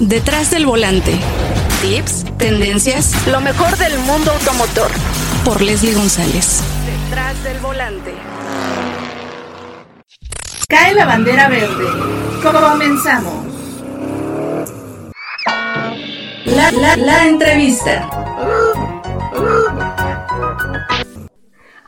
Detrás del volante. Tips, tendencias, lo mejor del mundo automotor. Por Leslie González. Detrás del volante. Cae la bandera verde. Comenzamos. La, la, la entrevista.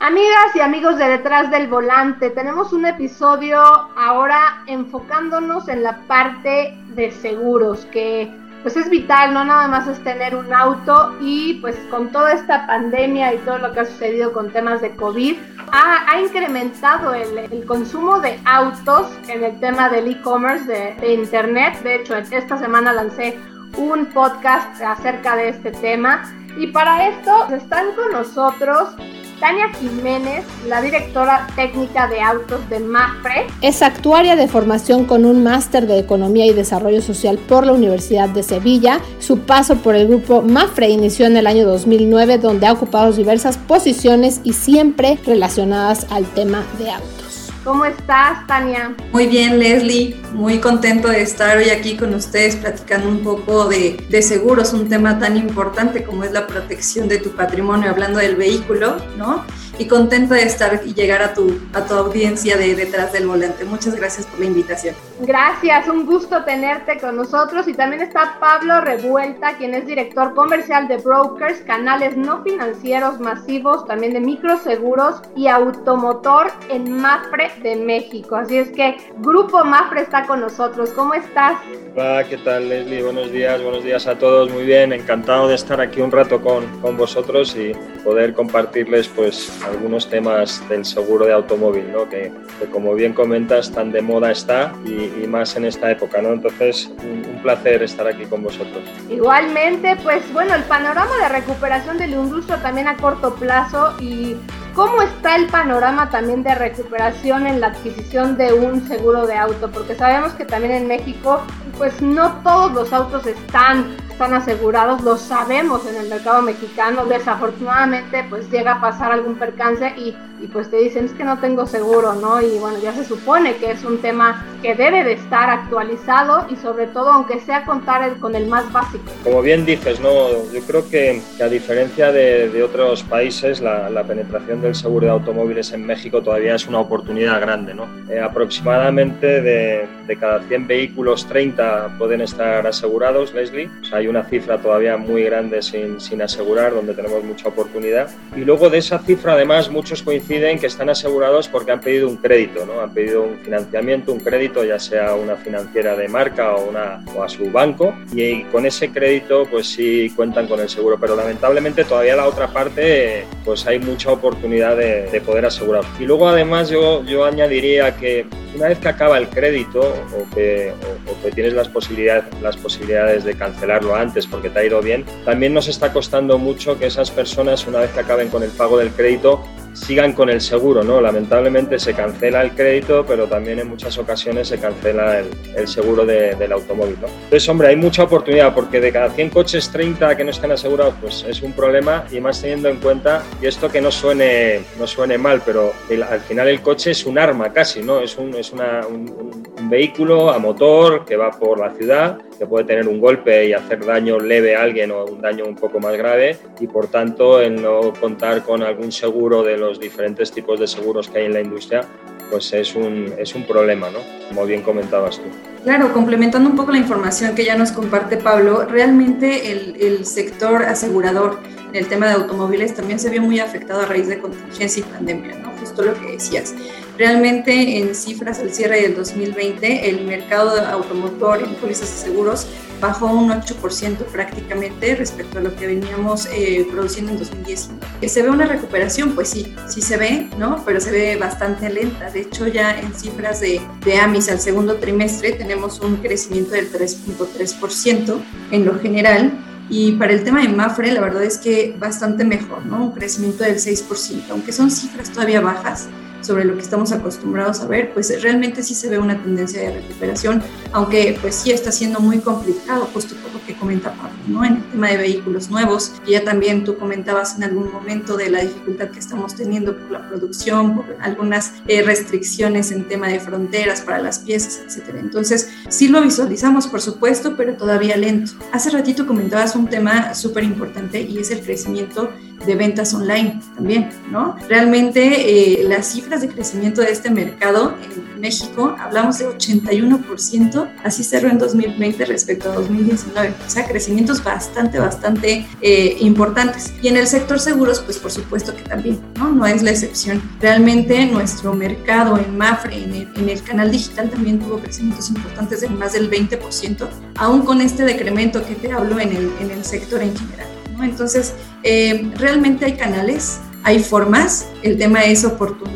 Amigas y amigos de Detrás del Volante, tenemos un episodio ahora enfocándonos en la parte de seguros, que pues es vital, no nada más es tener un auto y pues con toda esta pandemia y todo lo que ha sucedido con temas de COVID, ha, incrementado el, consumo de autos en el tema del e-commerce, de, de Internet. De hecho, esta semana lancé un podcast acerca de este tema. Y para esto están con nosotros Tania Jiménez, la directora técnica de autos de MAFRE. Es actuaria de formación con un máster de Economía y Desarrollo Social por la Universidad de Sevilla. Su paso por el grupo MAFRE inició en el año 2009, donde ha ocupado diversas posiciones y siempre relacionadas al tema de autos. ¿Cómo estás, Tania? Muy bien, Leslie. Muy contento de estar hoy aquí con ustedes platicando un poco de, de, seguros, un tema tan importante como es la protección de tu patrimonio, hablando del vehículo, ¿no? Y contenta de estar y llegar a tu, a tu audiencia de detrás del volante. Muchas gracias por la invitación. Gracias, un gusto tenerte con nosotros y también está Pablo Revuelta, quien es director comercial de Brokers, canales no financieros masivos, también de microseguros y automotor en Mafre de México. Así es que Grupo Mafre está con nosotros. ¿Cómo estás? Hola, ¿qué tal Leslie? Buenos días, buenos días a todos. Muy bien, encantado de estar aquí un rato con, con vosotros y poder compartirles pues algunos temas del seguro de automóvil, ¿no? que, como bien comentas tan de moda está y, más en esta época. ¿no? Entonces, un, un, placer estar aquí con vosotros. Igualmente, pues bueno, el panorama de recuperación del industria también a corto plazo y cómo está el panorama también de recuperación en la adquisición de un seguro de auto, porque sabemos que también en México pues no todos los autos están están asegurados, lo sabemos en el mercado mexicano, desafortunadamente pues llega a pasar algún percance y, y, pues te dicen es que no tengo seguro, ¿no? Y bueno, ya se supone que es un tema que debe de estar actualizado y sobre todo aunque sea contar con el más básico. Como bien dices, ¿no? Yo creo que, a diferencia de, de otros países, la, la, penetración del seguro de automóviles en México todavía es una oportunidad grande, ¿no? Eh, aproximadamente de, de, cada 100 vehículos, 30 pueden estar asegurados, Leslie. O sea, hay una cifra todavía muy grande sin, sin, asegurar, donde tenemos mucha oportunidad. Y luego de esa cifra, además, muchos coinciden que están asegurados porque han pedido un crédito, ¿no? Han pedido un financiamiento, un crédito, ya sea una financiera de marca o, una, o a su banco, y con ese crédito, pues sí cuentan con el seguro. Pero lamentablemente todavía la otra parte, pues hay mucha oportunidad de, de poder asegurar. Y luego, además, yo, yo añadiría que una vez que acaba el crédito o que, o, o que tienes las posibilidades, las posibilidades de cancelarlo antes porque te ha ido bien, también nos está costando mucho que esas personas, una vez que acaben con el pago del crédito, sigan con el seguro, ¿no? Lamentablemente se cancela el crédito, pero también en muchas ocasiones se cancela el, el seguro de, del automóvil, ¿no? Entonces, hombre, hay mucha oportunidad porque de cada 100 coches, 30 que no estén asegurados, pues es un problema y más teniendo en cuenta, y esto que no suene, no suene mal, pero el, al final el coche es un arma casi, ¿no? Es, un, es una, un, un vehículo a motor que va por la ciudad, que puede tener un golpe y hacer daño leve a alguien o un daño un poco más grave y por tanto el no contar con algún seguro de los diferentes tipos de seguros que hay en la industria pues es un, es un problema, ¿no? Como bien comentabas tú. Claro, complementando un poco la información que ya nos comparte Pablo, realmente el, el sector asegurador en el tema de automóviles también se vio muy afectado a raíz de contingencia y pandemia, ¿no? Justo lo que decías. Realmente en cifras al cierre del 2020, el mercado automotor en pólizas de seguros bajó un 8% prácticamente respecto a lo que veníamos eh, produciendo en 2019. ¿Se ve una recuperación? Pues sí, sí se ve, ¿no? Pero se ve bastante lenta. De hecho, ya en cifras de, de AMIS al segundo trimestre tenemos un crecimiento del 3.3% en lo general. Y para el tema de Mafre, la verdad es que bastante mejor, ¿no? Un crecimiento del 6%, aunque son cifras todavía bajas sobre lo que estamos acostumbrados a ver, pues realmente sí se ve una tendencia de recuperación, aunque pues sí está siendo muy complicado, justo por que comenta Pablo, ¿no? En el tema de vehículos nuevos, y ya también tú comentabas en algún momento de la dificultad que estamos teniendo por la producción, por algunas eh, restricciones en tema de fronteras para las piezas, etcétera. Entonces, sí lo visualizamos, por supuesto, pero todavía lento. Hace ratito comentabas un tema súper importante y es el crecimiento de ventas online también, ¿no? Realmente eh, las cifras de crecimiento de este mercado en México, hablamos de 81%, así cerró en 2020 respecto a 2019, o sea, crecimientos bastante, bastante eh, importantes. Y en el sector seguros, pues por supuesto que también, ¿no? No es la excepción. Realmente nuestro mercado en Mafre, en el, en el canal digital, también tuvo crecimientos importantes de más del 20%, aún con este decremento que te hablo en el, en el sector en general. ¿no? Entonces, eh, realmente hay canales, hay formas, el tema es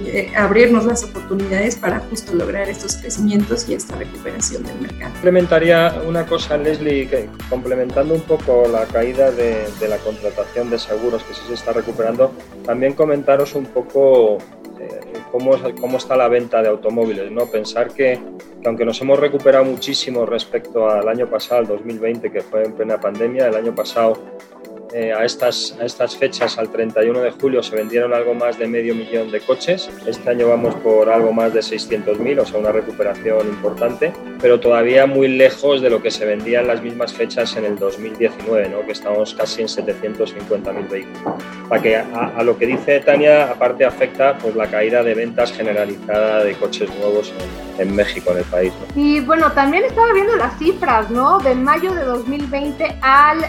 eh, abrirnos las oportunidades para justo lograr estos crecimientos y esta recuperación del mercado. Complementaría una cosa, Leslie, que complementando un poco la caída de, de, la contratación de seguros que sí se está recuperando, también comentaros un poco eh, cómo, cómo, está la venta de automóviles. ¿no? Pensar que, que, aunque nos hemos recuperado muchísimo respecto al año pasado, el 2020, que fue en plena pandemia, el año pasado eh, a, estas, a estas fechas, al 31 de julio, se vendieron algo más de medio millón de coches. Este año vamos por algo más de 600.000, o sea, una recuperación importante, pero todavía muy lejos de lo que se vendía en las mismas fechas en el 2019, ¿no? que estamos casi en 750.000 vehículos. Para que a, a, lo que dice Tania, aparte afecta pues, la caída de ventas generalizada de coches nuevos en, en México, en el país. ¿no? Y bueno, también estaba viendo las cifras, ¿no? De mayo de 2020 al uh,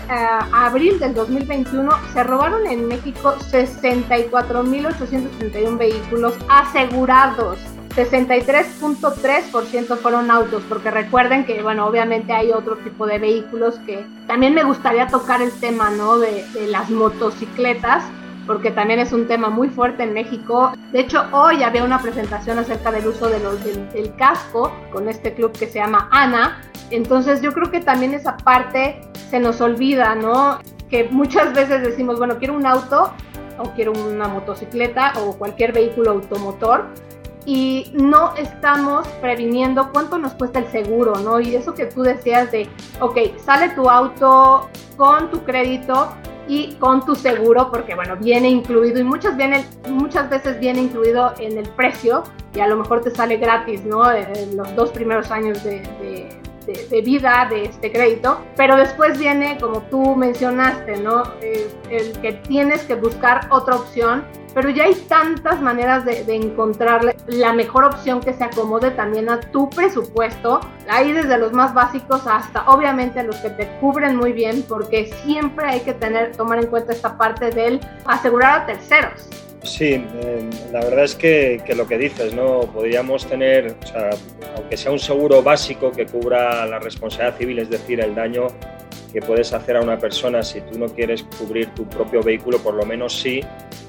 abril del 2020 2021 se robaron en México 64.831 vehículos asegurados. 63.3% fueron autos, porque recuerden que, bueno, obviamente hay otro tipo de vehículos que también me gustaría tocar el tema, ¿no? De, las motocicletas, porque también es un tema muy fuerte en México. De hecho, hoy había una presentación acerca del uso del, del, casco con este club que se llama ANA. Entonces yo creo que también esa parte se nos olvida, ¿no? Que muchas veces decimos, bueno, quiero un auto o quiero una motocicleta o cualquier vehículo automotor y no estamos previniendo cuánto nos cuesta el seguro, ¿no? Y eso que tú decías de, ok, sale tu auto con tu crédito y con tu seguro, porque bueno, viene incluido y muchas, viene, muchas veces viene incluido en el precio y a lo mejor te sale gratis, ¿no? En los dos primeros años de de, de, vida de este crédito, pero después viene, como tú mencionaste, ¿no? Eh, el que tienes que buscar otra opción, pero ya hay tantas maneras de, de encontrar la mejor opción que se acomode también a tu presupuesto, ahí desde los más básicos hasta obviamente los que te cubren muy bien, porque siempre hay que tener, tomar en cuenta esta parte del asegurar a terceros. Sí, eh, la verdad es que, que, lo que dices, ¿no? Podríamos tener, o sea, aunque sea un seguro básico que cubra la responsabilidad civil, es decir, el daño que puedes hacer a una persona si tú no quieres cubrir tu propio vehículo, por lo menos sí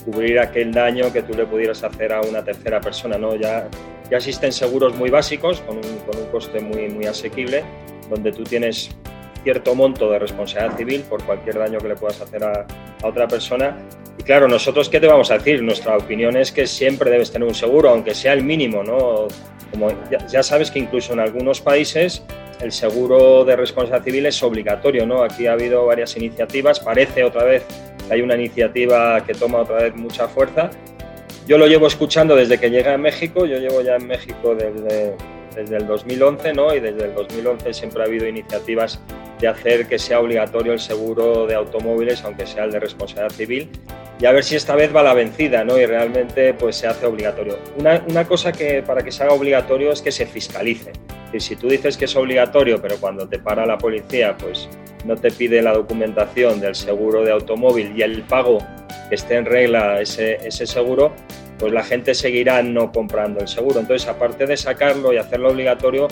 cubrir aquel daño que tú le pudieras hacer a una tercera persona, ¿no? Ya, ya existen seguros muy básicos con un, con un coste muy, muy asequible, donde tú tienes cierto monto de responsabilidad civil por cualquier daño que le puedas hacer a, a, otra persona. Y claro, nosotros, ¿qué te vamos a decir? Nuestra opinión es que siempre debes tener un seguro, aunque sea el mínimo, ¿no? Como ya, ya sabes que incluso en algunos países el seguro de responsabilidad civil es obligatorio, ¿no? Aquí ha habido varias iniciativas, parece otra vez que hay una iniciativa que toma otra vez mucha fuerza. Yo lo llevo escuchando desde que llegué a México, yo llevo ya en México desde, desde el 2011, ¿no? Y desde el 2011 siempre ha habido iniciativas de hacer que sea obligatorio el seguro de automóviles, aunque sea el de responsabilidad civil, y a ver si esta vez va la vencida, ¿no? Y realmente pues se hace obligatorio. Una, una cosa que para que se haga obligatorio es que se fiscalice. Y si tú dices que es obligatorio, pero cuando te para la policía, pues no te pide la documentación del seguro de automóvil y el pago que esté en regla ese, ese seguro, pues la gente seguirá no comprando el seguro. Entonces, aparte de sacarlo y hacerlo obligatorio,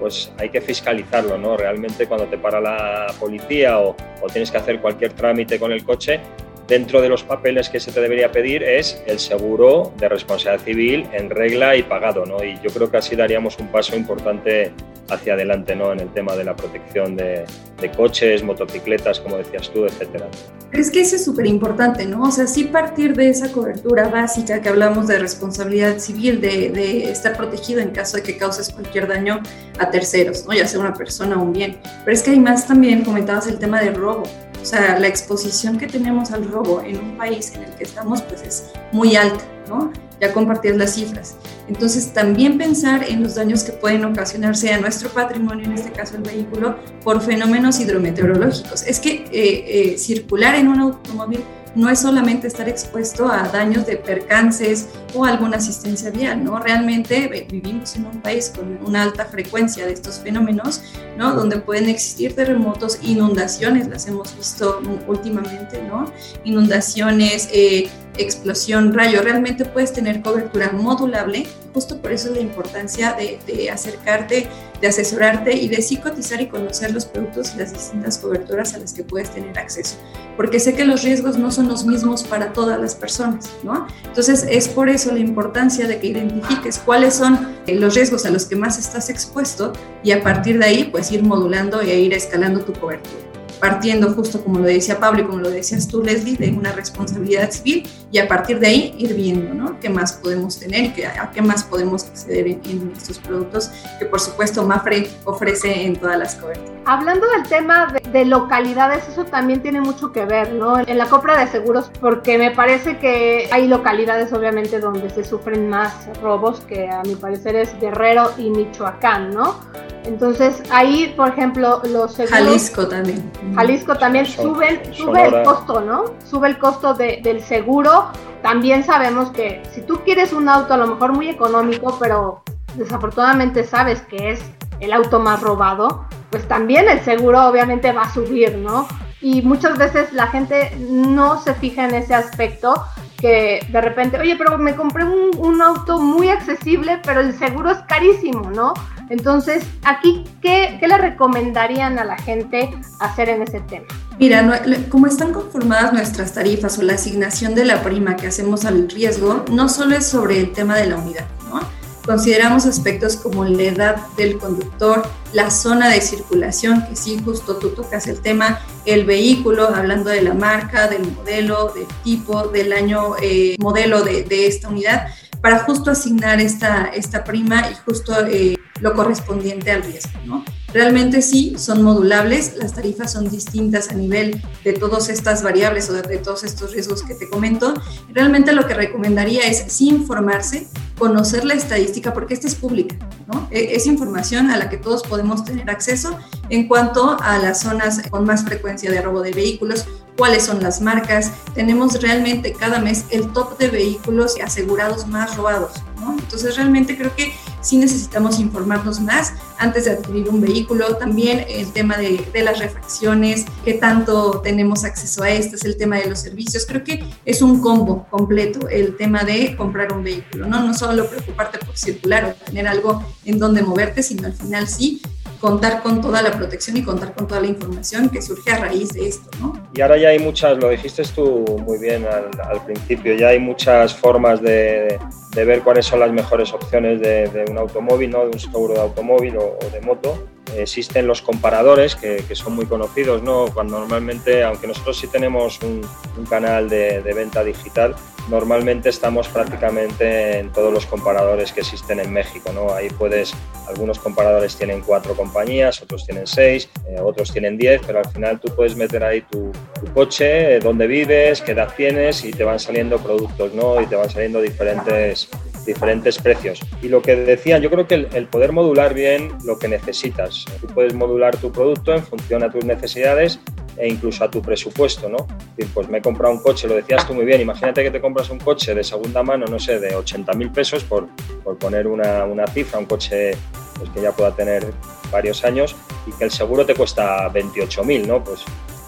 pues hay que fiscalizarlo, ¿no? Realmente cuando te para la policía o, o tienes que hacer cualquier trámite con el coche, dentro de los papeles que se te debería pedir es el seguro de responsabilidad civil en regla y pagado, ¿no? Y yo creo que así daríamos un paso importante hacia adelante, ¿no? En el tema de la protección de, de coches, motocicletas, como decías tú, etcétera. Es que eso es súper importante, ¿no? O sea, sí partir de esa cobertura básica que hablamos de responsabilidad civil, de, de, estar protegido en caso de que causes cualquier daño a terceros, ¿no? Ya sea una persona o un bien. Pero es que además también comentabas el tema de robo. Sea, la exposición que tenemos al robo en un país en el que estamos, pues es muy alta, ¿no? Ya compartías las cifras. Entonces, también pensar en los daños que pueden ocasionarse a nuestro patrimonio, en este caso el vehículo, por fenómenos hidrometeorológicos. Es que eh, eh, circular en un automóvil no es solamente estar expuesto a daños de percances o alguna asistencia vial, ¿no? Realmente vivimos en un país con una alta frecuencia de estos fenómenos, ¿no? Donde pueden existir terremotos, inundaciones, las hemos visto últimamente, ¿no? Inundaciones, eh, explosión, rayo, realmente puedes tener cobertura modulable. Justo por eso es la importancia de, acercarte, de asesorarte y de psicotizar y conocer los productos y las distintas coberturas a las que puedes tener acceso. Porque sé que los riesgos no son los mismos para todas las personas, ¿no? Entonces es por eso la importancia de que identifiques cuáles son los riesgos a los que más estás expuesto y a partir de ahí pues ir modulando e ir escalando tu cobertura partiendo justo como lo decía Pablo y como lo decías tú, Leslie, de una responsabilidad civil y a partir de ahí ir viendo, ¿no? ¿Qué más podemos tener y qué, a qué más podemos acceder en, en, estos productos que por supuesto Mafre ofrece en todas las coberturas? Hablando del tema de, de, localidades, eso también tiene mucho que ver, ¿no? En la compra de seguros, porque me parece que hay localidades obviamente donde se sufren más robos, que a mi parecer es Guerrero y Michoacán, ¿no? Entonces ahí, por ejemplo, los seguros... Jalisco también. Jalisco también suben, sube el costo, ¿no? Sube el costo de, del seguro. También sabemos que si tú quieres un auto a lo mejor muy económico, pero desafortunadamente sabes que es el auto más robado, pues también el seguro obviamente va a subir, ¿no? Y muchas veces la gente no se fija en ese aspecto que de repente, oye, pero me compré un, un, auto muy accesible, pero el seguro es carísimo, ¿no? Entonces, aquí, ¿qué, ¿qué, le recomendarían a la gente hacer en ese tema? Mira, como están conformadas nuestras tarifas o la asignación de la prima que hacemos al riesgo, no solo es sobre el tema de la unidad, ¿no? Consideramos aspectos como la edad del conductor, la zona de circulación, que sí, justo tú tocas el tema, el vehículo, hablando de la marca, del modelo, del tipo, del año eh, modelo de, de, esta unidad, para justo asignar esta, esta prima y justo eh, lo correspondiente al riesgo. ¿no? Realmente sí, son modulables, las tarifas son distintas a nivel de todas estas variables o de, todos estos riesgos que te comento. Realmente lo que recomendaría es sí informarse, conocer la estadística, porque esta es pública, ¿no? Es información a la que todos podemos tener acceso en cuanto a las zonas con más frecuencia de robo de vehículos, cuáles son las marcas. Tenemos realmente cada mes el top de vehículos asegurados más robados, ¿no? Entonces realmente creo que sí necesitamos informarnos más antes de adquirir un vehículo. También el tema de, de las refacciones, qué tanto tenemos acceso a estas, el tema de los servicios. Creo que es un combo completo el tema de comprar un vehículo, ¿no? No solo preocuparte por circular o tener algo en donde moverte, sino al final sí contar con toda la protección y contar con toda la información que surge a raíz de esto, ¿no? Y ahora ya hay muchas, lo dijiste tú muy bien al, principio, ya hay muchas formas de, ver cuáles son las mejores opciones de, de, un automóvil, ¿no? De un seguro de automóvil o, o de moto. Existen los comparadores que, son muy conocidos, ¿no? Cuando normalmente, aunque nosotros sí tenemos un, canal de, venta digital, normalmente estamos prácticamente en todos los comparadores que existen en México, ¿no? Ahí puedes, algunos comparadores tienen cuatro compañías, otros tienen seis, eh, otros tienen diez, pero al final tú puedes meter ahí tu, tu coche, eh, dónde vives, qué edad tienes y te van saliendo productos, ¿no? Y te van saliendo diferentes diferentes precios. Y lo que decían, yo creo que el, poder modular bien lo que necesitas. Tú puedes modular tu producto en función a tus necesidades e incluso a tu presupuesto, ¿no? Pues me he comprado un coche, lo decías tú muy bien, imagínate que te compras un coche de segunda mano, no sé, de 80 mil pesos, por, por poner una, una, cifra, un coche pues, que ya pueda tener varios años y que el seguro te cuesta 28 mil, ¿no? Pues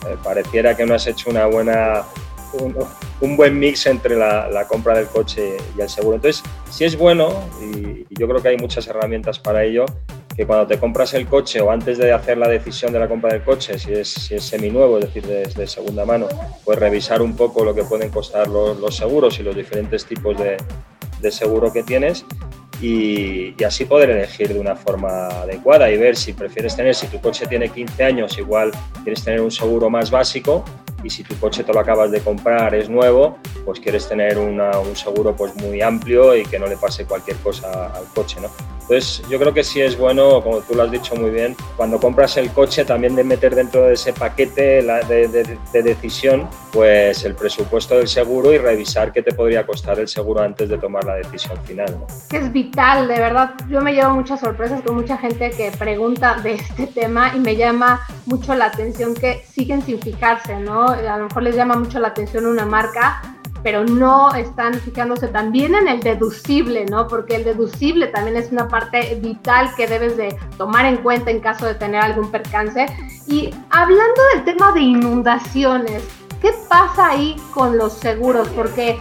eh, pareciera que no has hecho una buena un, buen mix entre la, compra del coche y el seguro. Entonces, si es bueno, y, y, yo creo que hay muchas herramientas para ello, que cuando te compras el coche o antes de hacer la decisión de la compra del coche, si es, si es seminuevo, es decir, de, segunda mano, pues revisar un poco lo que pueden costar los, seguros y los diferentes tipos de, seguro que tienes y, así poder elegir de una forma adecuada y ver si prefieres tener, si tu coche tiene 15 años, igual quieres tener un seguro más básico y si tu coche te lo acabas de comprar, es nuevo, pues quieres tener un seguro pues muy amplio y que no le pase cualquier cosa al coche, ¿no? Entonces yo creo que sí es bueno, como tú lo has dicho muy bien, cuando compras el coche también de meter dentro de ese paquete de, decisión pues el presupuesto del seguro y revisar qué te podría costar el seguro antes de tomar la decisión final. Es vital, de verdad. Yo me llevo muchas sorpresas con mucha gente que pregunta de este tema y me llama mucho la atención que siguen sin fijarse, ¿no? A lo mejor les llama mucho la atención una marca pero no están fijándose también en el deducible, ¿no? Porque el deducible también es una parte vital que debes de tomar en cuenta en caso de tener algún percance. Y hablando del tema de inundaciones, ¿qué pasa ahí con los seguros? Porque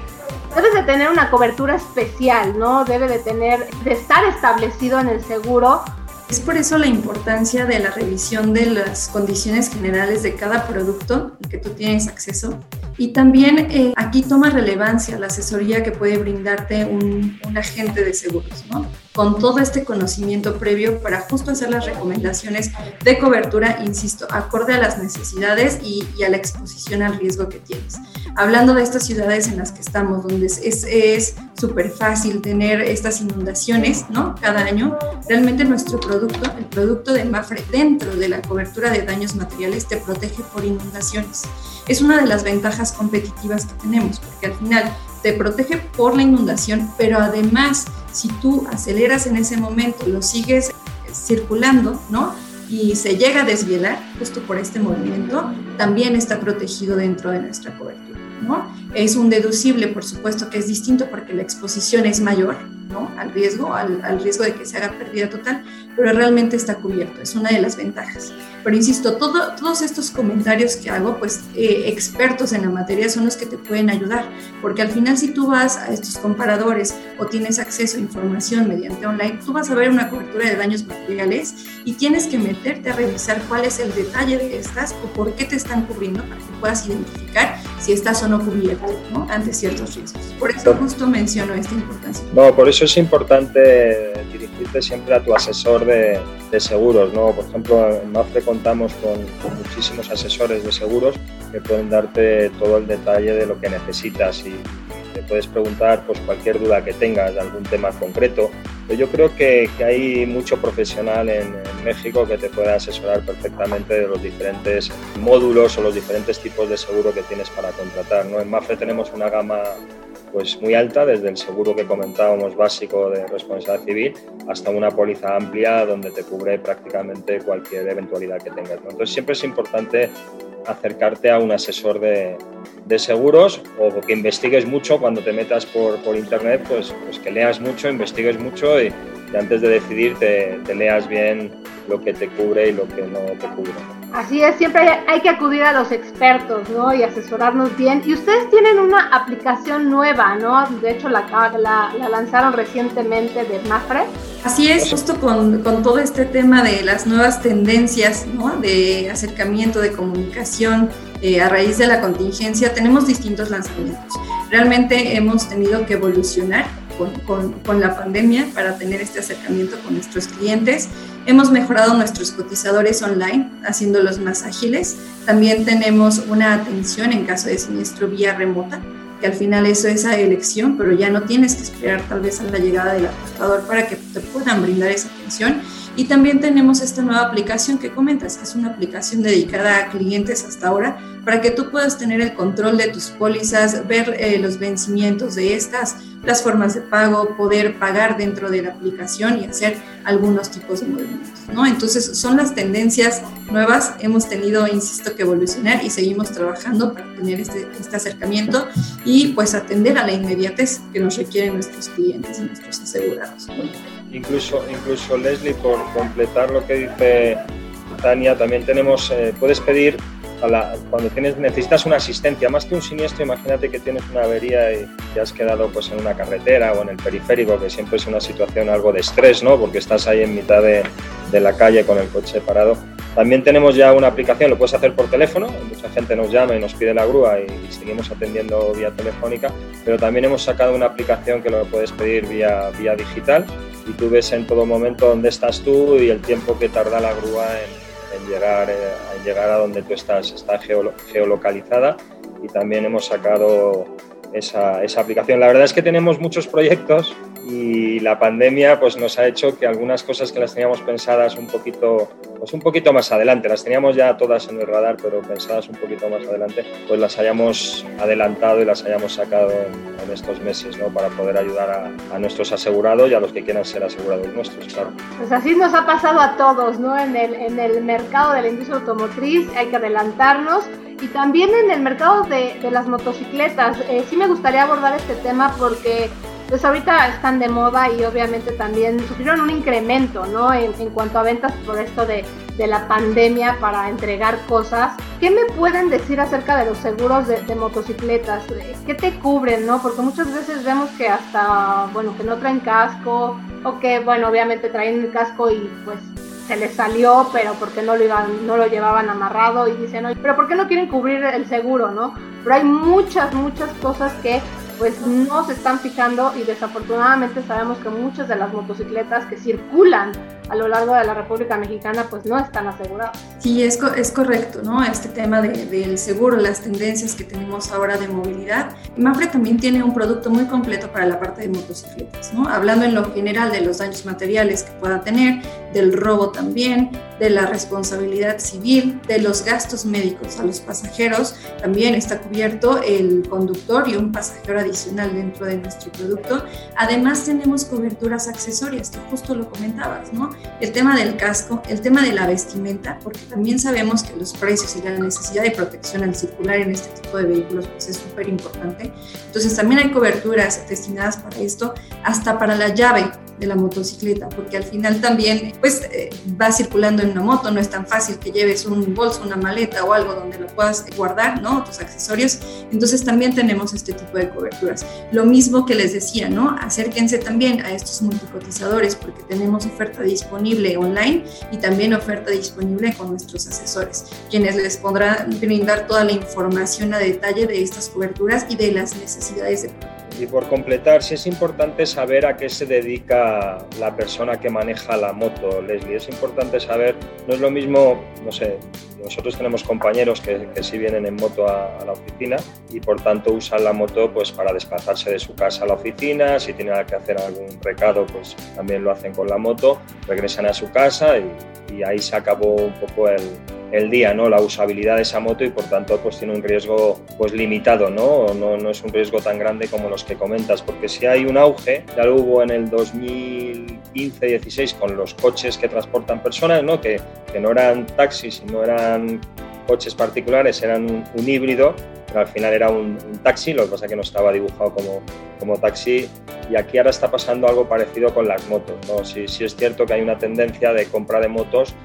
debes de tener una cobertura especial, ¿no? Debe de tener, de estar establecido en el seguro es por eso la importancia de la revisión de las condiciones generales de cada producto que tú tienes acceso. Y también eh, aquí toma relevancia la asesoría que puede brindarte un agente de seguros, ¿no? con todo este conocimiento previo para justo hacer las recomendaciones de cobertura, insisto, acorde a las necesidades y, a la exposición al riesgo que tienes. Hablando de estas ciudades en las que estamos, donde es súper fácil tener estas inundaciones, ¿no? Cada año, realmente nuestro producto, el producto de Mafre, dentro de la cobertura de daños materiales, te protege por inundaciones. Es una de las ventajas competitivas que tenemos, porque al final te protege por la inundación, pero además, si tú aceleras en ese momento, lo sigues circulando, ¿no? Y se llega a desvielar justo por este movimiento, también está protegido dentro de nuestra cobertura, ¿no? Es un deducible, por supuesto, que es distinto porque la exposición es mayor, ¿no? Al riesgo, al, al riesgo de que se haga pérdida total, pero realmente está cubierto, es una de las ventajas. Pero insisto, todo, todos estos comentarios que hago, pues eh, expertos en la materia son los que te pueden ayudar, porque al final si tú vas a estos comparadores o tienes acceso a información mediante online, tú vas a ver una cobertura de daños materiales y tienes que meterte a revisar cuál es el detalle de estas o por qué te están cubriendo para que puedas identificar si estás o no cubierto ¿no? ante ciertos riesgos. Por eso justo menciono esta importancia. No, por eso es importante dirigirte siempre a tu asesor de, de seguros. ¿no? Por ejemplo, en Mafre contamos con, muchísimos asesores de seguros que pueden darte todo el detalle de lo que necesitas y te puedes preguntar pues, cualquier duda que tengas de algún tema concreto. Pero yo creo que, hay mucho profesional en, en, México que te puede asesorar perfectamente de los diferentes módulos o los diferentes tipos de seguro que tienes para contratar. ¿no? En Mafre tenemos una gama pues muy alta, desde el seguro que comentábamos básico de responsabilidad civil hasta una póliza amplia donde te cubre prácticamente cualquier eventualidad que tengas. Entonces siempre es importante acercarte a un asesor de, de, seguros o que investigues mucho cuando te metas por, por internet, pues, pues, que leas mucho, investigues mucho y, antes de decidir te leas bien lo que te cubre y lo que no te cubre. Así es, siempre hay que acudir a los expertos, ¿no? Y asesorarnos bien. Y ustedes tienen una aplicación nueva, ¿no? De hecho, la, la, la lanzaron recientemente de Mafre. Así es, justo con, todo este tema de las nuevas tendencias, ¿no? De acercamiento, de comunicación eh, a raíz de la contingencia, tenemos distintos lanzamientos. Realmente hemos tenido que evolucionar con, la pandemia para tener este acercamiento con nuestros clientes. Hemos mejorado nuestros cotizadores online, haciéndolos más ágiles. También tenemos una atención en caso de siniestro vía remota, que al final eso es esa elección, pero ya no tienes que esperar tal vez a la llegada del apostador para que te puedan brindar esa atención. Y también tenemos esta nueva aplicación que comentas, que es una aplicación dedicada a clientes hasta ahora, para que tú puedas tener el control de tus pólizas, ver eh, los vencimientos de estas, las formas de pago, poder pagar dentro de la aplicación y hacer algunos tipos de movimientos, ¿no? Entonces son las tendencias nuevas, hemos tenido, insisto, que evolucionar y seguimos trabajando para tener este, este acercamiento y pues atender a la inmediatez que nos requieren nuestros clientes y nuestros asegurados. Incluso, incluso Leslie, por completar lo que dice Tania, también tenemos, eh, puedes pedir cuando tienes, necesitas una asistencia, más que un siniestro, imagínate que tienes una avería y te has quedado pues, en una carretera o en el periférico, que siempre es una situación algo de estrés, ¿no? porque estás ahí en mitad de, de la calle con el coche parado. También tenemos ya una aplicación, lo puedes hacer por teléfono, mucha gente nos llama y nos pide la grúa y seguimos atendiendo vía telefónica, pero también hemos sacado una aplicación que lo puedes pedir vía, vía digital y tú ves en todo momento dónde estás tú y el tiempo que tarda la grúa en, llegar, eh, en llegar a donde tú estás. Está geolocalizada y también hemos sacado esa, esa, aplicación. La verdad es que tenemos muchos proyectos y la pandemia pues, nos ha hecho que algunas cosas que las teníamos pensadas un poquito, pues, un poquito más adelante, las teníamos ya todas en el radar, pero pensadas un poquito más adelante, pues las hayamos adelantado y las hayamos sacado en, estos meses ¿no? para poder ayudar a, a, nuestros asegurados y a los que quieran ser asegurados nuestros, claro. Pues así nos ha pasado a todos, ¿no? En el, en el mercado de la industria automotriz hay que adelantarnos y también en el mercado de, de las motocicletas. Eh, sí me gustaría abordar este tema porque pues ahorita están de moda y obviamente también sufrieron un incremento, ¿no? En, en cuanto a ventas por esto de, de, la pandemia para entregar cosas. ¿Qué me pueden decir acerca de los seguros de, de, motocicletas? ¿Qué te cubren, no? Porque muchas veces vemos que hasta, bueno, que no traen casco o que, bueno, obviamente traen el casco y pues se les salió, pero porque no lo iban, no lo llevaban amarrado y dicen, oye, pero ¿por qué no quieren cubrir el seguro, no? Pero hay muchas, muchas cosas que pues no se están fijando y desafortunadamente sabemos que muchas de las motocicletas que circulan a lo largo de la República Mexicana pues no están aseguradas. Sí, es, es correcto, ¿no? Este tema de, del seguro, las tendencias que tenemos ahora de movilidad. Mafre también tiene un producto muy completo para la parte de motocicletas, ¿no? Hablando en lo general de los daños materiales que pueda tener, del robo también, de la responsabilidad civil, de los gastos médicos a los pasajeros, también está cubierto el conductor y un pasajero adicional dentro de nuestro producto. Además tenemos coberturas accesorias, que justo lo comentabas, ¿no? El tema del casco, el tema de la vestimenta, porque también sabemos que los precios y la necesidad de protección al circular en este tipo de vehículos pues es súper importante. Entonces también hay coberturas destinadas para esto, hasta para la llave de la motocicleta, porque al final también pues eh, va circulando en una moto, no es tan fácil que lleves un bolso, una maleta o algo donde lo puedas guardar, ¿no? Tus accesorios. Entonces también tenemos este tipo de coberturas. Lo mismo que les decía, ¿no? Acérquense también a estos multicotizadores porque tenemos oferta disponible online y también oferta disponible con nuestros asesores, quienes les podrán brindar toda la información a detalle de estas coberturas y de las necesidades de y por completar, sí es importante saber a qué se dedica la persona que maneja la moto, Leslie. Es importante saber, no es lo mismo, no sé, nosotros tenemos compañeros que, que sí vienen en moto a, la oficina y por tanto usan la moto pues para desplazarse de su casa a la oficina, si tienen que hacer algún recado pues también lo hacen con la moto, regresan a su casa y, y ahí se acabó un poco el, el día, ¿no? la usabilidad de esa moto y por tanto pues tiene un riesgo pues limitado, ¿no? No, no es un riesgo tan grande como los que comentas, porque si hay un auge, ya lo hubo en el 2015-16 con los coches que transportan personas, ¿no? Que, que, no eran taxis y no eran coches particulares, eran un, híbrido, pero al final era un, un, taxi, lo que pasa que no estaba dibujado como, como taxi y aquí ahora está pasando algo parecido con las motos, ¿no? Sí, sí es cierto que hay una tendencia de compra de motos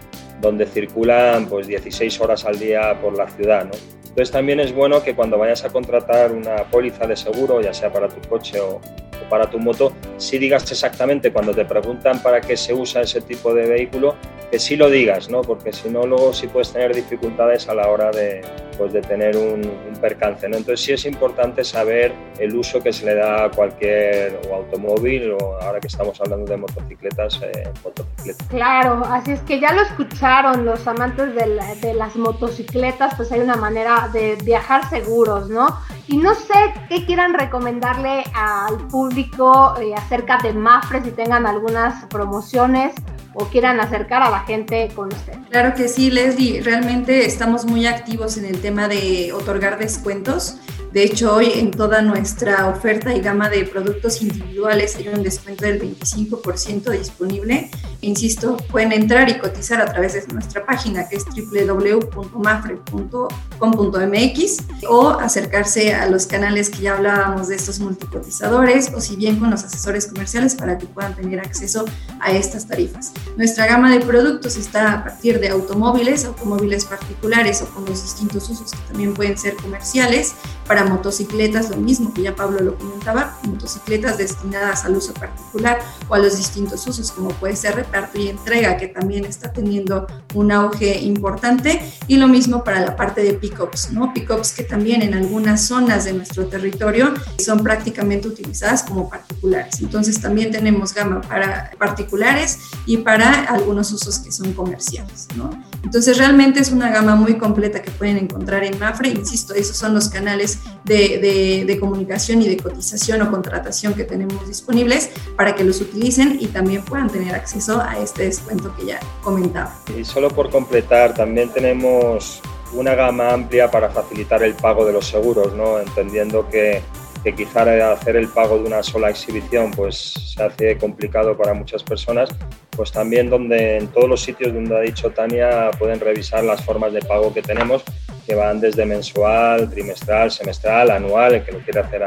donde circulan pues 16 horas al día por la ciudad. Entonces también es bueno que cuando vayas a contratar una póliza de seguro, ya sea para tu coche o, para tu moto, si digas exactamente cuando te preguntan para qué se usa ese tipo de vehículo, que sí lo digas, ¿no? porque si no luego sí puedes tener dificultades a la hora de, pues, de tener un, un, percance. ¿no? Entonces sí es importante saber el uso que se le da a cualquier o automóvil o ahora que estamos hablando de motocicletas, eh, motocicletas. Claro, así es que ya lo escucharon los amantes de, la, de las motocicletas, pues hay una manera de viajar seguros, ¿no? Y no sé qué quieran recomendarle al público eh, acerca de Mafre, si tengan algunas promociones o quieran acercar a la gente con usted. Claro que sí, Leslie. Realmente estamos muy activos en el tema de otorgar descuentos. De hecho, hoy en toda nuestra oferta y gama de productos individuales hay un descuento del 25% disponible Insisto, pueden entrar y cotizar a través de nuestra página que es www.mafre.com.mx o acercarse a los canales que ya hablábamos de estos multicotizadores o si bien con los asesores comerciales para que puedan tener acceso a estas tarifas. Nuestra gama de productos está a partir de automóviles, automóviles particulares o con los distintos usos que también pueden ser comerciales, para motocicletas lo mismo que ya Pablo lo comentaba, motocicletas destinadas al uso particular o a los distintos usos como puede ser reparto y entrega que también está teniendo un auge importante y lo mismo para la parte de pickups, ¿no? Pickups que también en algunas zonas de nuestro territorio son prácticamente utilizadas como particulares. Entonces también tenemos gama para particulares y para algunos usos que son comerciales, ¿no? Entonces realmente es una gama muy completa que pueden encontrar en Mafre, insisto, esos son los canales de, comunicación y de cotización o contratación que tenemos disponibles para que los utilicen y también puedan tener acceso a este descuento que ya comentaba. Y solo por completar, también tenemos una gama amplia para facilitar el pago de los seguros, ¿no? entendiendo que, que quizá hacer el pago de una sola exhibición pues, se hace complicado para muchas personas, pues también donde en todos los sitios donde ha dicho Tania pueden revisar las formas de pago que tenemos que van desde mensual, trimestral, semestral, anual, el que lo quiera hacer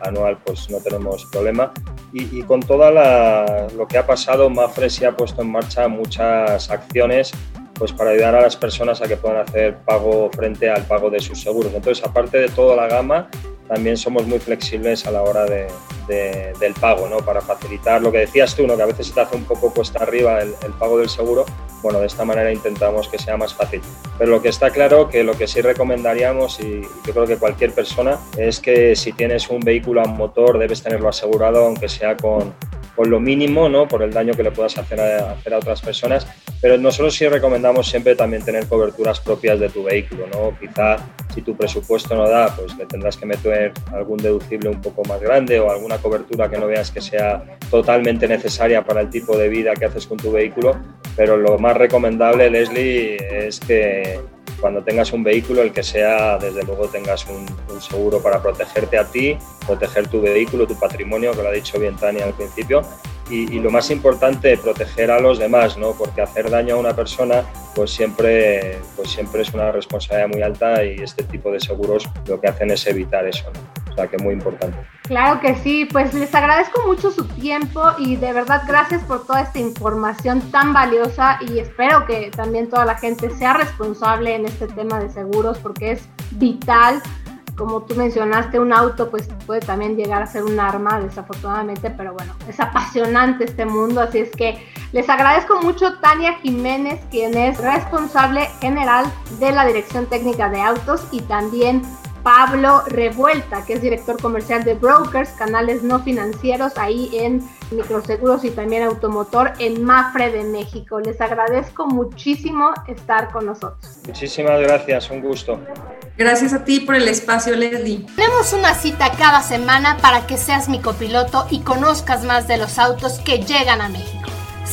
anual pues no tenemos problema. Y, con todo lo que ha pasado, Mafre se ha puesto en marcha muchas acciones pues para ayudar a las personas a que puedan hacer pago frente al pago de sus seguros. Entonces, aparte de toda la gama, también somos muy flexibles a la hora de, del pago, ¿no? para facilitar lo que decías tú, ¿no? que a veces se te hace un poco cuesta arriba el, el, pago del seguro. Bueno, de esta manera intentamos que sea más fácil. Pero lo que está claro que lo que sí recomendaríamos, y yo creo que cualquier persona, es que si tienes un vehículo a motor debes tenerlo asegurado, aunque sea con, con lo mínimo, ¿no? por el daño que le puedas hacer a, hacer a otras personas. Pero nosotros sí recomendamos siempre también tener coberturas propias de tu vehículo. ¿no? Quizá si tu presupuesto no da, pues le tendrás que meter algún deducible un poco más grande o alguna cobertura que no veas que sea totalmente necesaria para el tipo de vida que haces con tu vehículo. Pero lo más recomendable, Leslie, es que cuando tengas un vehículo, el que sea, desde luego tengas un, seguro para protegerte a ti, proteger tu vehículo, tu patrimonio, que lo ha dicho bien Tania al principio, y, lo más importante, proteger a los demás, ¿no? Porque hacer daño a una persona, pues siempre, pues siempre es una responsabilidad muy alta y este tipo de seguros lo que hacen es evitar eso, O sea, que muy importante. Claro que sí, pues les agradezco mucho su tiempo y de verdad gracias por toda esta información tan valiosa y espero que también toda la gente sea responsable en este tema de seguros porque es vital como tú mencionaste, un auto pues puede también llegar a ser un arma, desafortunadamente, pero bueno, es apasionante este mundo, así es que les agradezco mucho Tania Jiménez, quien es responsable general de la Dirección Técnica de Autos y también Pablo Revuelta, que es director comercial de Brokers, canales no financieros, ahí en microseguros y también automotor en Mafre de México. Les agradezco muchísimo estar con nosotros. Muchísimas gracias, un gusto. Gracias a ti por el espacio, Leslie. Tenemos una cita cada semana para que seas mi copiloto y conozcas más de los autos que llegan a México.